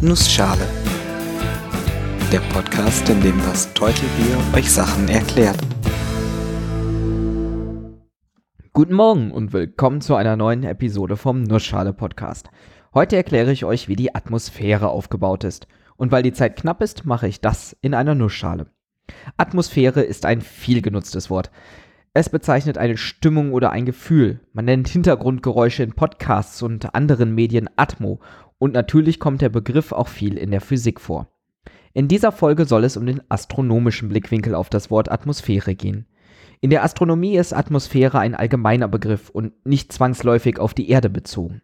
Nussschale. Der Podcast, in dem das Teutelbier euch Sachen erklärt. Guten Morgen und willkommen zu einer neuen Episode vom Nussschale Podcast. Heute erkläre ich euch, wie die Atmosphäre aufgebaut ist. Und weil die Zeit knapp ist, mache ich das in einer Nussschale. Atmosphäre ist ein viel genutztes Wort. Es bezeichnet eine Stimmung oder ein Gefühl. Man nennt Hintergrundgeräusche in Podcasts und anderen Medien Atmo und natürlich kommt der Begriff auch viel in der Physik vor. In dieser Folge soll es um den astronomischen Blickwinkel auf das Wort Atmosphäre gehen. In der Astronomie ist Atmosphäre ein allgemeiner Begriff und nicht zwangsläufig auf die Erde bezogen.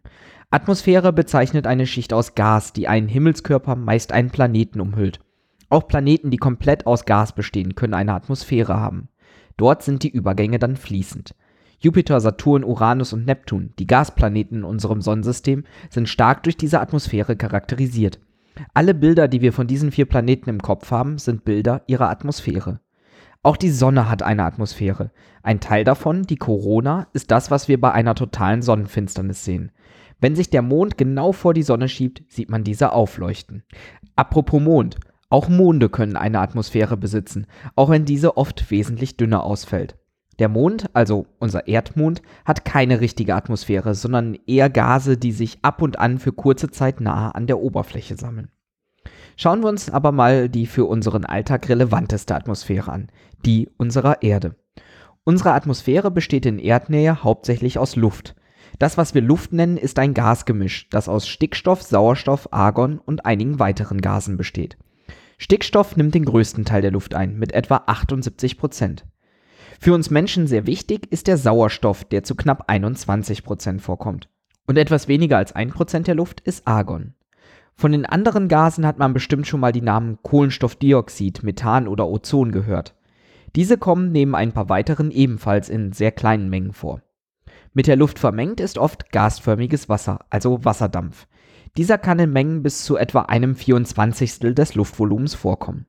Atmosphäre bezeichnet eine Schicht aus Gas, die einen Himmelskörper, meist einen Planeten umhüllt. Auch Planeten, die komplett aus Gas bestehen, können eine Atmosphäre haben. Dort sind die Übergänge dann fließend. Jupiter, Saturn, Uranus und Neptun, die Gasplaneten in unserem Sonnensystem, sind stark durch diese Atmosphäre charakterisiert. Alle Bilder, die wir von diesen vier Planeten im Kopf haben, sind Bilder ihrer Atmosphäre. Auch die Sonne hat eine Atmosphäre. Ein Teil davon, die Corona, ist das, was wir bei einer totalen Sonnenfinsternis sehen. Wenn sich der Mond genau vor die Sonne schiebt, sieht man diese aufleuchten. Apropos Mond. Auch Monde können eine Atmosphäre besitzen, auch wenn diese oft wesentlich dünner ausfällt. Der Mond, also unser Erdmond, hat keine richtige Atmosphäre, sondern eher Gase, die sich ab und an für kurze Zeit nahe an der Oberfläche sammeln. Schauen wir uns aber mal die für unseren Alltag relevanteste Atmosphäre an, die unserer Erde. Unsere Atmosphäre besteht in Erdnähe hauptsächlich aus Luft. Das, was wir Luft nennen, ist ein Gasgemisch, das aus Stickstoff, Sauerstoff, Argon und einigen weiteren Gasen besteht. Stickstoff nimmt den größten Teil der Luft ein, mit etwa 78 Prozent. Für uns Menschen sehr wichtig ist der Sauerstoff, der zu knapp 21 Prozent vorkommt. Und etwas weniger als 1 Prozent der Luft ist Argon. Von den anderen Gasen hat man bestimmt schon mal die Namen Kohlenstoffdioxid, Methan oder Ozon gehört. Diese kommen neben ein paar weiteren ebenfalls in sehr kleinen Mengen vor. Mit der Luft vermengt ist oft gasförmiges Wasser, also Wasserdampf. Dieser kann in Mengen bis zu etwa einem 24. des Luftvolumens vorkommen.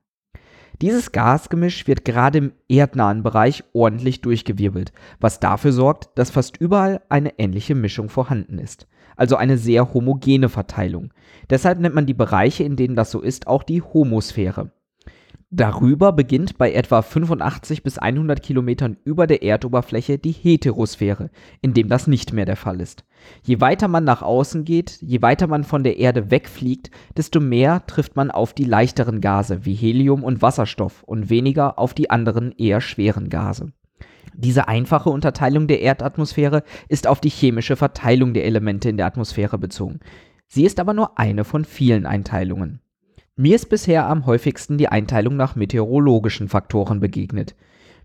Dieses Gasgemisch wird gerade im erdnahen Bereich ordentlich durchgewirbelt, was dafür sorgt, dass fast überall eine ähnliche Mischung vorhanden ist. Also eine sehr homogene Verteilung. Deshalb nennt man die Bereiche, in denen das so ist, auch die Homosphäre. Darüber beginnt bei etwa 85 bis 100 Kilometern über der Erdoberfläche die Heterosphäre, in dem das nicht mehr der Fall ist. Je weiter man nach außen geht, je weiter man von der Erde wegfliegt, desto mehr trifft man auf die leichteren Gase wie Helium und Wasserstoff und weniger auf die anderen eher schweren Gase. Diese einfache Unterteilung der Erdatmosphäre ist auf die chemische Verteilung der Elemente in der Atmosphäre bezogen. Sie ist aber nur eine von vielen Einteilungen. Mir ist bisher am häufigsten die Einteilung nach meteorologischen Faktoren begegnet.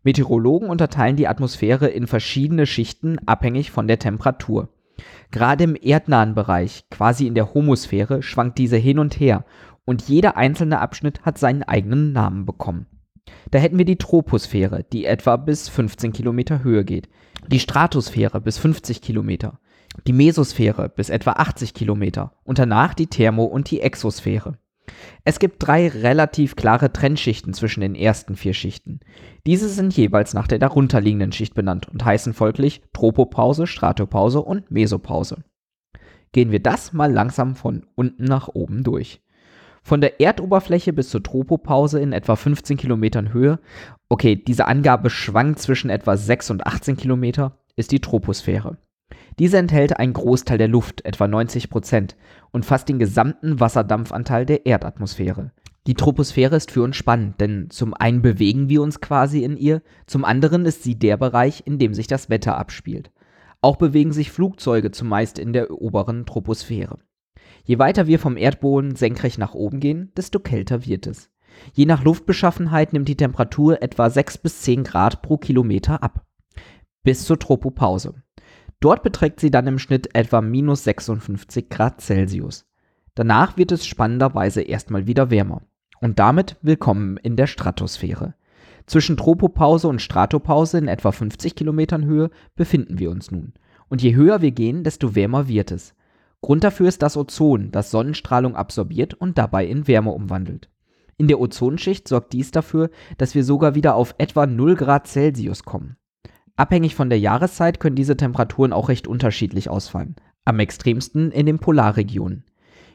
Meteorologen unterteilen die Atmosphäre in verschiedene Schichten abhängig von der Temperatur. Gerade im erdnahen Bereich, quasi in der Homosphäre, schwankt diese hin und her und jeder einzelne Abschnitt hat seinen eigenen Namen bekommen. Da hätten wir die Troposphäre, die etwa bis 15 Kilometer Höhe geht, die Stratosphäre bis 50 Kilometer, die Mesosphäre bis etwa 80 Kilometer und danach die Thermo- und die Exosphäre. Es gibt drei relativ klare Trennschichten zwischen den ersten vier Schichten. Diese sind jeweils nach der darunterliegenden Schicht benannt und heißen folglich Tropopause, Stratopause und Mesopause. Gehen wir das mal langsam von unten nach oben durch. Von der Erdoberfläche bis zur Tropopause in etwa 15 Kilometern Höhe, okay, diese Angabe schwankt zwischen etwa 6 und 18 Kilometer, ist die Troposphäre. Diese enthält einen Großteil der Luft, etwa 90 Prozent, und fast den gesamten Wasserdampfanteil der Erdatmosphäre. Die Troposphäre ist für uns spannend, denn zum einen bewegen wir uns quasi in ihr, zum anderen ist sie der Bereich, in dem sich das Wetter abspielt. Auch bewegen sich Flugzeuge zumeist in der oberen Troposphäre. Je weiter wir vom Erdboden senkrecht nach oben gehen, desto kälter wird es. Je nach Luftbeschaffenheit nimmt die Temperatur etwa 6 bis 10 Grad pro Kilometer ab. Bis zur Tropopause. Dort beträgt sie dann im Schnitt etwa minus 56 Grad Celsius. Danach wird es spannenderweise erstmal wieder wärmer. Und damit willkommen in der Stratosphäre. Zwischen Tropopause und Stratopause in etwa 50 Kilometern Höhe befinden wir uns nun. Und je höher wir gehen, desto wärmer wird es. Grund dafür ist das Ozon, das Sonnenstrahlung absorbiert und dabei in Wärme umwandelt. In der Ozonschicht sorgt dies dafür, dass wir sogar wieder auf etwa 0 Grad Celsius kommen. Abhängig von der Jahreszeit können diese Temperaturen auch recht unterschiedlich ausfallen. Am extremsten in den Polarregionen.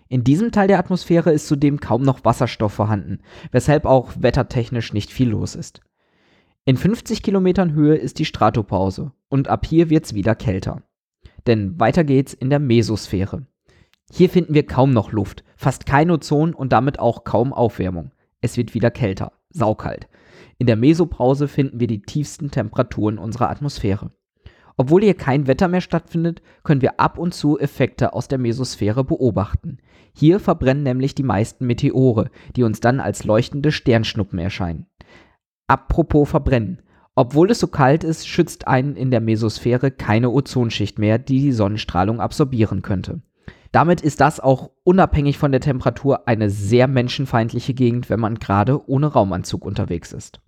In diesem Teil der Atmosphäre ist zudem kaum noch Wasserstoff vorhanden, weshalb auch wettertechnisch nicht viel los ist. In 50 Kilometern Höhe ist die Stratopause und ab hier wird's wieder kälter. Denn weiter geht's in der Mesosphäre. Hier finden wir kaum noch Luft, fast kein Ozon und damit auch kaum Aufwärmung. Es wird wieder kälter, saukalt. In der Mesopause finden wir die tiefsten Temperaturen unserer Atmosphäre. Obwohl hier kein Wetter mehr stattfindet, können wir ab und zu Effekte aus der Mesosphäre beobachten. Hier verbrennen nämlich die meisten Meteore, die uns dann als leuchtende Sternschnuppen erscheinen. Apropos Verbrennen. Obwohl es so kalt ist, schützt einen in der Mesosphäre keine Ozonschicht mehr, die die Sonnenstrahlung absorbieren könnte. Damit ist das auch unabhängig von der Temperatur eine sehr menschenfeindliche Gegend, wenn man gerade ohne Raumanzug unterwegs ist.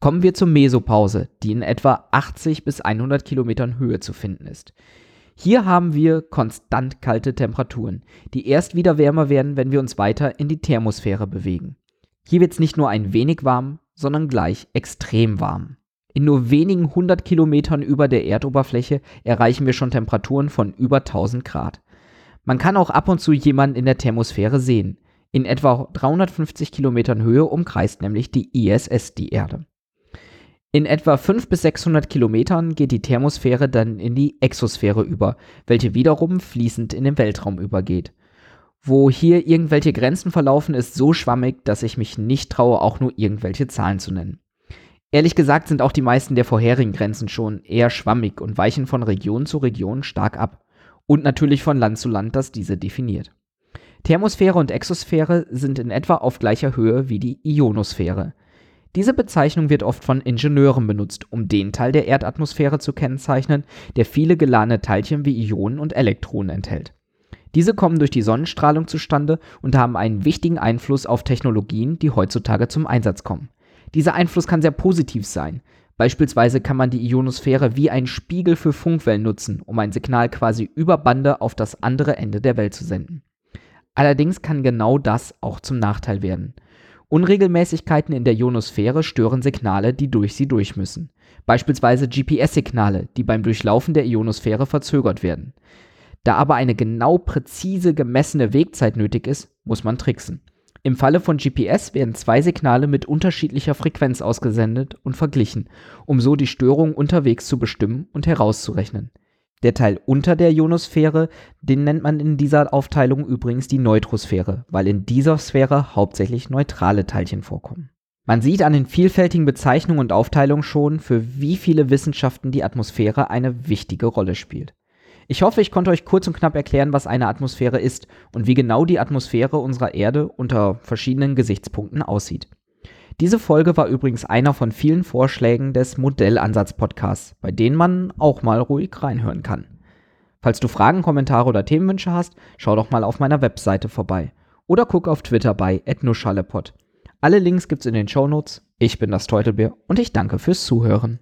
Kommen wir zur Mesopause, die in etwa 80 bis 100 Kilometern Höhe zu finden ist. Hier haben wir konstant kalte Temperaturen, die erst wieder wärmer werden, wenn wir uns weiter in die Thermosphäre bewegen. Hier wird es nicht nur ein wenig warm, sondern gleich extrem warm. In nur wenigen hundert Kilometern über der Erdoberfläche erreichen wir schon Temperaturen von über 1000 Grad. Man kann auch ab und zu jemanden in der Thermosphäre sehen. In etwa 350 Kilometern Höhe umkreist nämlich die ISS die Erde. In etwa 500 bis 600 Kilometern geht die Thermosphäre dann in die Exosphäre über, welche wiederum fließend in den Weltraum übergeht. Wo hier irgendwelche Grenzen verlaufen, ist so schwammig, dass ich mich nicht traue, auch nur irgendwelche Zahlen zu nennen. Ehrlich gesagt sind auch die meisten der vorherigen Grenzen schon eher schwammig und weichen von Region zu Region stark ab. Und natürlich von Land zu Land, das diese definiert. Thermosphäre und Exosphäre sind in etwa auf gleicher Höhe wie die Ionosphäre. Diese Bezeichnung wird oft von Ingenieuren benutzt, um den Teil der Erdatmosphäre zu kennzeichnen, der viele geladene Teilchen wie Ionen und Elektronen enthält. Diese kommen durch die Sonnenstrahlung zustande und haben einen wichtigen Einfluss auf Technologien, die heutzutage zum Einsatz kommen. Dieser Einfluss kann sehr positiv sein. Beispielsweise kann man die Ionosphäre wie ein Spiegel für Funkwellen nutzen, um ein Signal quasi über Bande auf das andere Ende der Welt zu senden. Allerdings kann genau das auch zum Nachteil werden. Unregelmäßigkeiten in der Ionosphäre stören Signale, die durch sie durch müssen. Beispielsweise GPS-Signale, die beim Durchlaufen der Ionosphäre verzögert werden. Da aber eine genau präzise gemessene Wegzeit nötig ist, muss man tricksen. Im Falle von GPS werden zwei Signale mit unterschiedlicher Frequenz ausgesendet und verglichen, um so die Störung unterwegs zu bestimmen und herauszurechnen. Der Teil unter der Ionosphäre, den nennt man in dieser Aufteilung übrigens die Neutrosphäre, weil in dieser Sphäre hauptsächlich neutrale Teilchen vorkommen. Man sieht an den vielfältigen Bezeichnungen und Aufteilungen schon, für wie viele Wissenschaften die Atmosphäre eine wichtige Rolle spielt. Ich hoffe, ich konnte euch kurz und knapp erklären, was eine Atmosphäre ist und wie genau die Atmosphäre unserer Erde unter verschiedenen Gesichtspunkten aussieht. Diese Folge war übrigens einer von vielen Vorschlägen des Modellansatz-Podcasts, bei denen man auch mal ruhig reinhören kann. Falls du Fragen, Kommentare oder Themenwünsche hast, schau doch mal auf meiner Webseite vorbei. Oder guck auf Twitter bei @nuschalepod. Alle Links gibt's in den Shownotes. Ich bin das Teutelbier und ich danke fürs Zuhören.